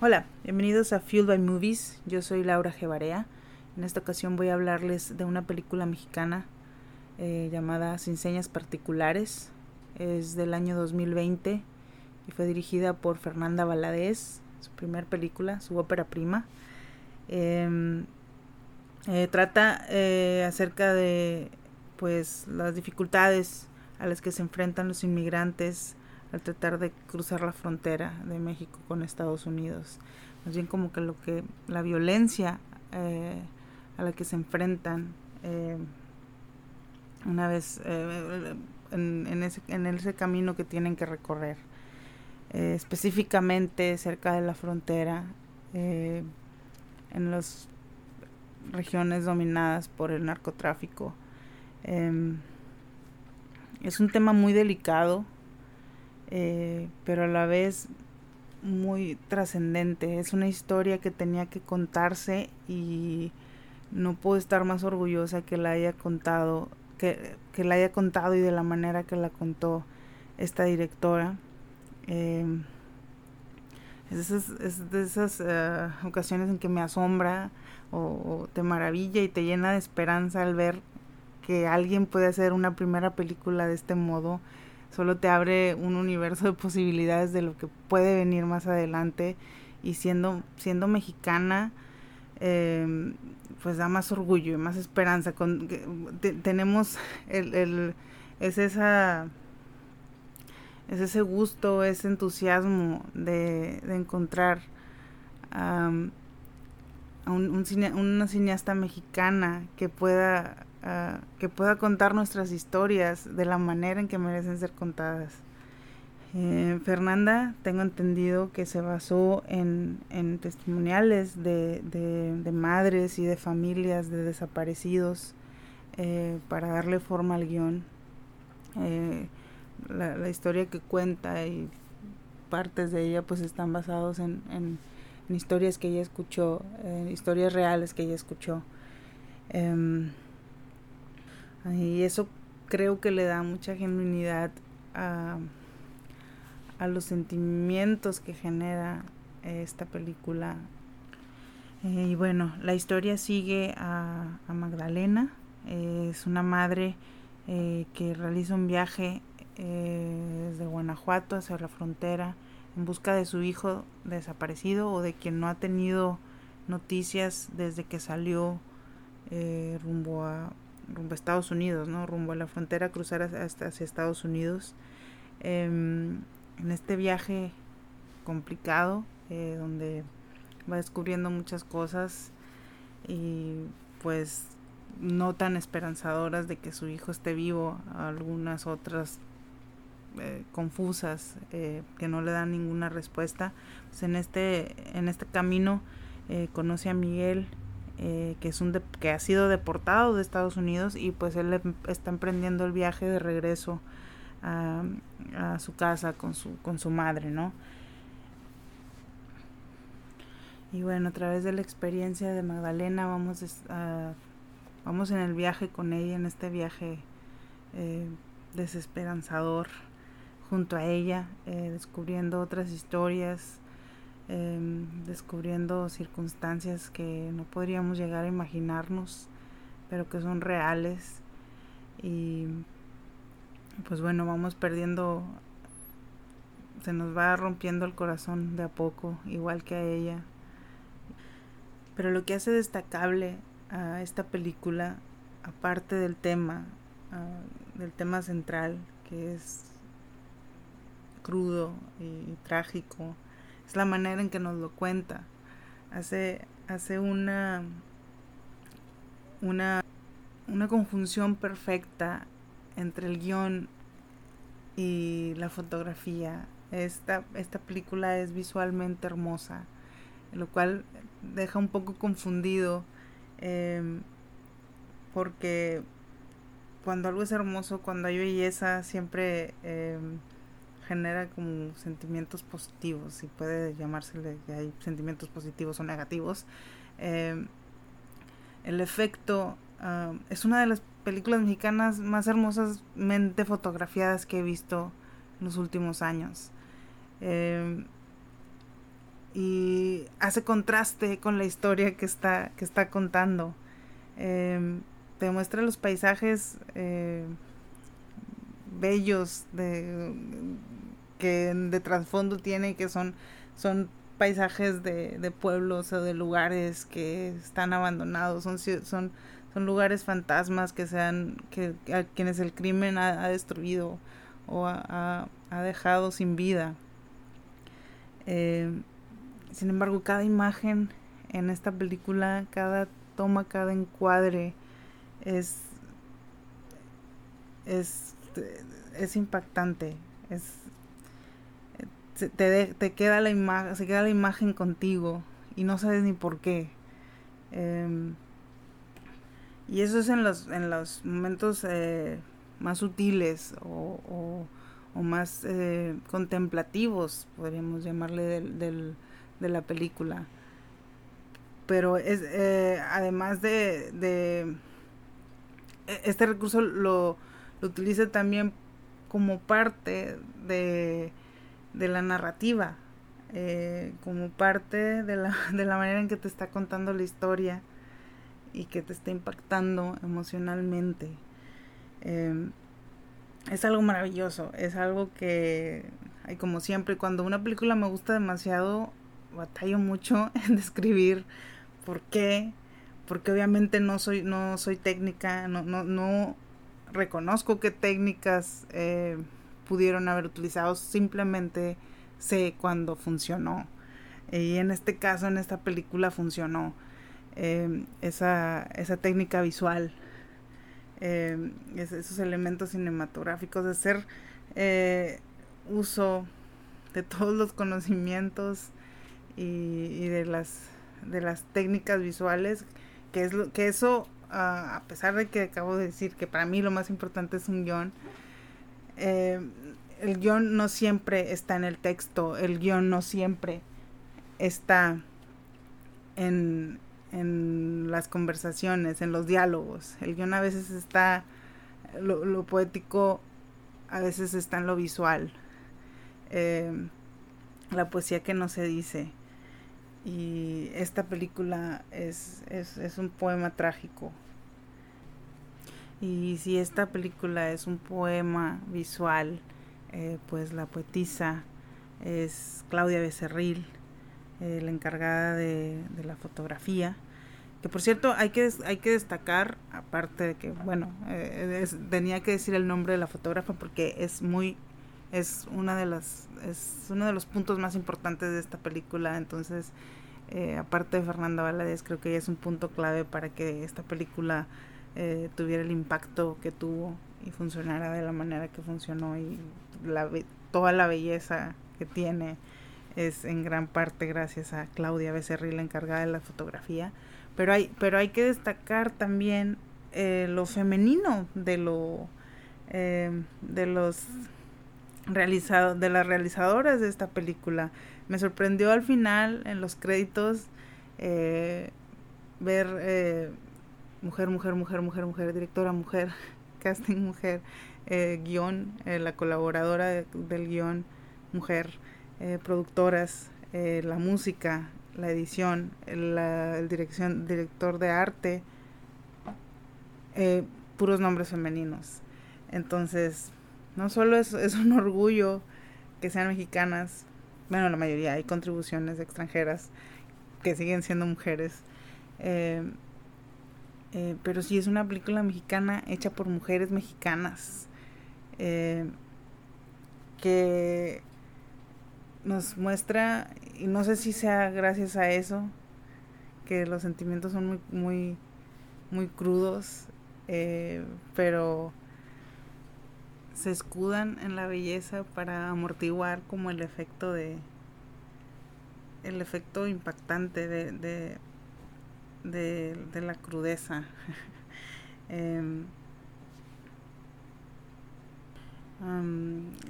Hola, bienvenidos a Fuel by Movies. Yo soy Laura Gebarea. En esta ocasión voy a hablarles de una película mexicana eh, llamada Sin Señas Particulares. Es del año 2020 y fue dirigida por Fernanda Valadez, su primer película, su ópera prima. Em, eh, trata eh, acerca de pues las dificultades a las que se enfrentan los inmigrantes al tratar de cruzar la frontera de México con Estados Unidos. Más bien como que lo que la violencia eh, a la que se enfrentan eh, una vez eh, en, ese, en ese camino que tienen que recorrer. específicamente cerca de la frontera, en las regiones dominadas por el narcotráfico. Em, es un tema muy delicado eh, pero a la vez muy trascendente. Es una historia que tenía que contarse y no puedo estar más orgullosa que la haya contado, que, que la haya contado y de la manera que la contó esta directora. Eh, es, de esas eh, ocasiones en que me asombra o, o, te maravilla y te llena de esperanza al ver que alguien puede hacer una primera película de este modo solo te abre un universo de posibilidades de lo que puede venir más adelante y siendo, siendo mexicana, em, pues da más orgullo y más esperanza. Con, tenemos el, el, es esa es ese gusto, ese entusiasmo de, de encontrar a un, un una cineasta mexicana que pueda que pueda contar nuestras historias de la manera en que merecen ser contadas. Eh, Fernanda, tengo entendido que se basó en, en testimoniales de, madres y de familias de desaparecidos eh, para darle forma al guion. Eh, la, la, historia que cuenta y partes de ella pues están basados en, historias que ella escuchó, historias reales que ella escuchó. Em, y eso creo que le da mucha genuinidad a, a los sentimientos que genera esta película. Eh, y bueno, la historia sigue a, a Magdalena. Eh, es una madre eh, que realiza un viaje desde Guanajuato hacia la frontera en busca de su hijo desaparecido o de quien no ha tenido noticias desde que salió rumbo a rumbo a Estados Unidos, ¿no? Rumbo a la frontera, cruzar hasta hacia Estados Unidos. Em, en este viaje complicado, eh, donde va descubriendo muchas cosas y pues no tan esperanzadoras de que su hijo esté vivo, algunas otras eh, confusas eh, que no le dan ninguna respuesta. Pues en este en este camino conoce a Miguel eh, que es un que ha sido deportado de Estados Unidos y pues él em, está emprendiendo el viaje de regreso a, a su casa con su con su madre no y bueno a través de la experiencia de Magdalena vamos a, vamos en el viaje con ella en este viaje eh, desesperanzador junto a ella eh, descubriendo otras historias Em, descubriendo circunstancias que no podríamos llegar a imaginarnos, pero que son reales. Y pues bueno, vamos perdiendo, se nos va rompiendo el corazón de a poco, igual que a ella. Pero lo que hace destacable a esta película, aparte del tema, del tema central, que es crudo y trágico, es la manera en que nos lo cuenta. Hace, hace una, una, una conjunción perfecta entre el guion y la fotografía. Esta, esta película es visualmente hermosa, lo cual deja un poco confundido em, porque cuando algo es hermoso, cuando hay belleza, siempre eh, genera como sentimientos positivos, y puede llamársele que hay sentimientos positivos o negativos. Eh, el efecto ah, es una de las películas mexicanas más hermosamente fotografiadas que he visto en los últimos años. Eh, y hace contraste con la historia que está, que está contando. Em, te muestra los paisajes eh, bellos de, que de trasfondo tiene, que son, son paisajes de, de, pueblos o de lugares que están abandonados, son, son, son lugares fantasmas que sean, que, a quienes el crimen ha, destruido o ha, ha, dejado sin vida. Eh, sin embargo, cada imagen en esta película, cada toma, cada encuadre es, es, es impactante. Es, te, te queda la imagen, se queda la imagen contigo y no sabes ni por qué. Em, y eso es en los, en los momentos eh, más sutiles o, o, más eh, contemplativos, podríamos llamarle, del, de la película. Pero es, eh, además de, de, e, este recurso lo, lo utiliza también como parte de, de la narrativa, eh, como parte de la, de la manera en que te está contando la historia y que te está impactando emocionalmente. Eh, es algo maravilloso, es algo que, hay como siempre, cuando una película me gusta demasiado, batallo mucho en describir por qué, porque obviamente no soy, no soy técnica, no, no, no reconozco qué técnicas eh, pudieron haber utilizado, simplemente sé cuándo funcionó. Y en este caso, en esta película funcionó eh, esa, esa técnica visual eh, esos elementos cinematográficos, de hacer eh, uso de todos los conocimientos y, de las de las técnicas visuales, que es lo que eso, a pesar de que acabo de decir que para mí lo más importante es un guion, eh, el guion no siempre está en el texto, el guion no siempre está en, en las conversaciones, en los diálogos. El guion a veces está, lo, poético a veces está en lo visual. Eh, la poesía que no se dice. Y esta película es, es, es un poema trágico. Y si esta película es un poema visual, eh, pues la poetisa es Claudia Becerril eh, la encargada de, de, la fotografía. Que por cierto, hay que, hay que destacar, aparte de que, bueno, eh, tenía que decir el nombre de la fotógrafa porque es muy, es una de las, es uno de los puntos más importantes de esta película. Entonces, eh, aparte de Fernanda Valadez, creo que ella es un punto clave para que esta película eh, tuviera el impacto que tuvo y funcionara de la manera que funcionó y la, toda la belleza que tiene es en gran parte gracias a Claudia Becerril, la encargada de la fotografía. Pero hay, pero hay que destacar también eh, lo femenino de lo eh, de los realizado, de las realizadoras de esta película. Me sorprendió al final, en los créditos, eh, ver eh, mujer, mujer, mujer, mujer, mujer, directora mujer, casting mujer, eh, guion, eh, la colaboradora de, del guion mujer productoras, la música, la edición, la, el dirección, director de arte, puros nombres femeninos. Entonces, no solo es, es un orgullo que sean mexicanas, bueno, la mayoría hay contribuciones extranjeras que siguen siendo mujeres, eh, eh, pero sí es una película mexicana hecha por mujeres mexicanas eh, que nos muestra, y no sé si sea gracias a eso, que los sentimientos son muy, muy, muy crudos, pero se escudan en la belleza para amortiguar como el efecto de el efecto impactante de de, de, la crudeza. Eh,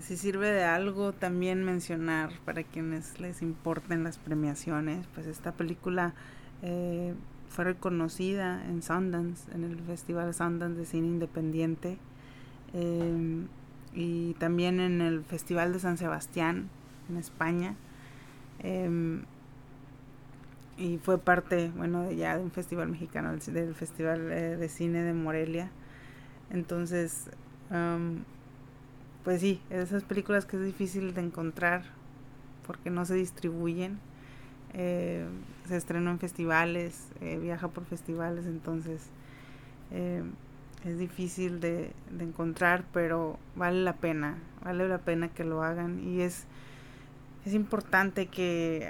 si sirve de algo también mencionar para quienes les importen las premiaciones, pues esta película eh, fue reconocida en Sundance, en el Festival Sundance de Cine Independiente eh, y también en el Festival de San Sebastián en España. Eh, y fue parte, bueno, de ya de un festival mexicano, del Festival eh, de Cine de Morelia. Entonces, pues sí, esas películas que es difícil de encontrar porque no se distribuyen. Eh, se estrenó en festivales, eh, viaja por festivales, entonces es difícil de, de, encontrar, pero vale la pena, vale la pena que lo hagan. Y es, es importante que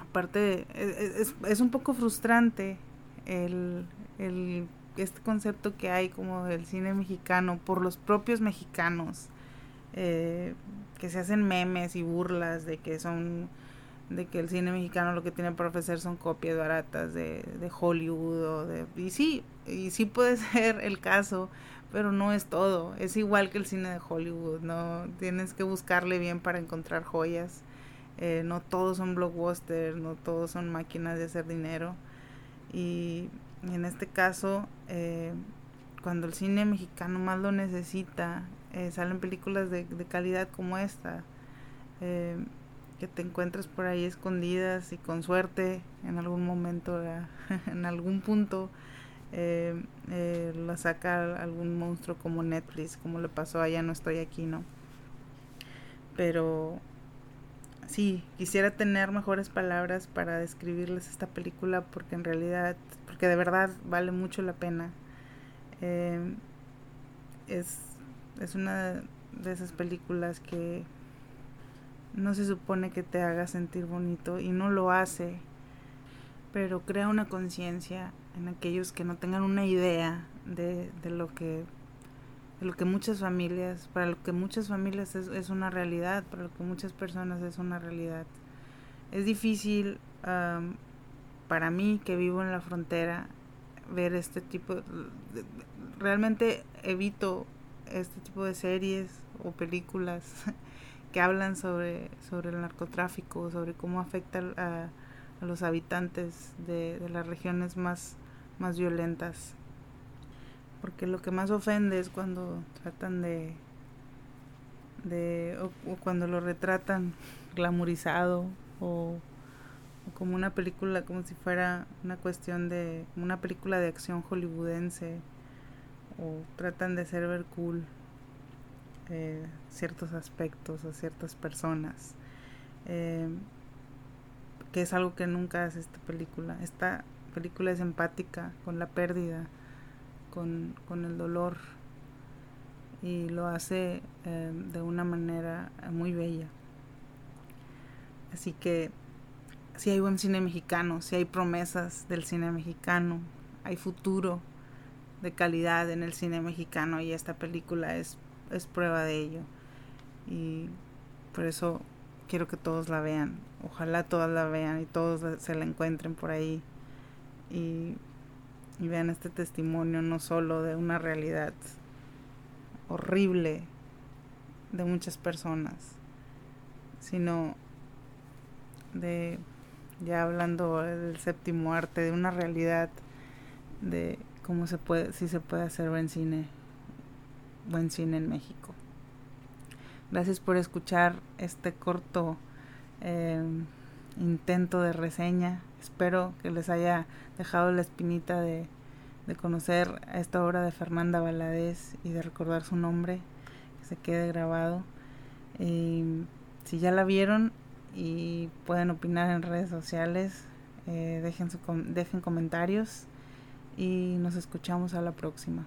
aparte e, e, es, es, un poco frustrante el, el, este concepto que hay como del cine mexicano por los propios mexicanos eh, que se hacen memes y burlas de que son de que el cine mexicano lo que tiene para ofrecer son copias baratas de, de Hollywood o de, y sí y sí puede ser el caso pero no es todo. Es igual que el cine de Hollywood no tienes que buscarle bien para encontrar joyas. Eh, no todos son blockbusters, no todos son máquinas de hacer dinero. Y, en este caso, eh, cuando el cine mexicano más lo necesita, eh, salen películas de, calidad como esta, que te encuentras por ahí escondidas y con suerte en algún momento, en algún punto, la saca algún monstruo como Netflix, como le pasó allá No Estoy Aquí, ¿no? Pero sí, quisiera tener mejores palabras para describirles esta película porque en realidad, porque de verdad vale mucho la pena. Eh, es, es una de esas películas que no se supone que te haga sentir bonito y no lo hace, pero crea una conciencia en aquellos que no tengan una idea de, de lo que lo que muchas familias, para lo que muchas familias es, es, una realidad, para lo que muchas personas es una realidad. Es difícil para mí que vivo en la frontera ver este tipo, de, realmente evito este tipo de series o películas que hablan sobre, sobre el narcotráfico, sobre cómo afecta a, los habitantes de, las regiones más, más violentas. Porque lo que más ofende es cuando tratan de de o, cuando lo retratan glamorizado o, como una película como si fuera una cuestión de una película de acción hollywoodense o tratan de ser ver cool eh, ciertos aspectos o ciertas personas eh, que es algo que nunca hace esta película esta película es empática con la pérdida con, el dolor y lo hace eh, de una manera muy bella. Así que si hay buen cine mexicano, si hay promesas del cine mexicano, hay futuro de calidad en el cine mexicano y esta película es, es prueba de ello. Y por eso quiero que todos la vean. Ojalá todas la vean y todos se la encuentren por ahí. Y y vean este testimonio no solo de una realidad horrible de muchas personas, sino de, ya hablando del séptimo arte, de una realidad de cómo se puede, si se puede hacer buen cine, buen cine en México. Gracias por escuchar este corto eh, intento de reseña. Espero que les haya dejado la espinita de, conocer esta obra de Fernanda Valadez y de recordar su nombre, que se quede grabado. si ya la vieron y pueden opinar en redes sociales, eh, dejen, su, dejen comentarios y nos escuchamos a la próxima.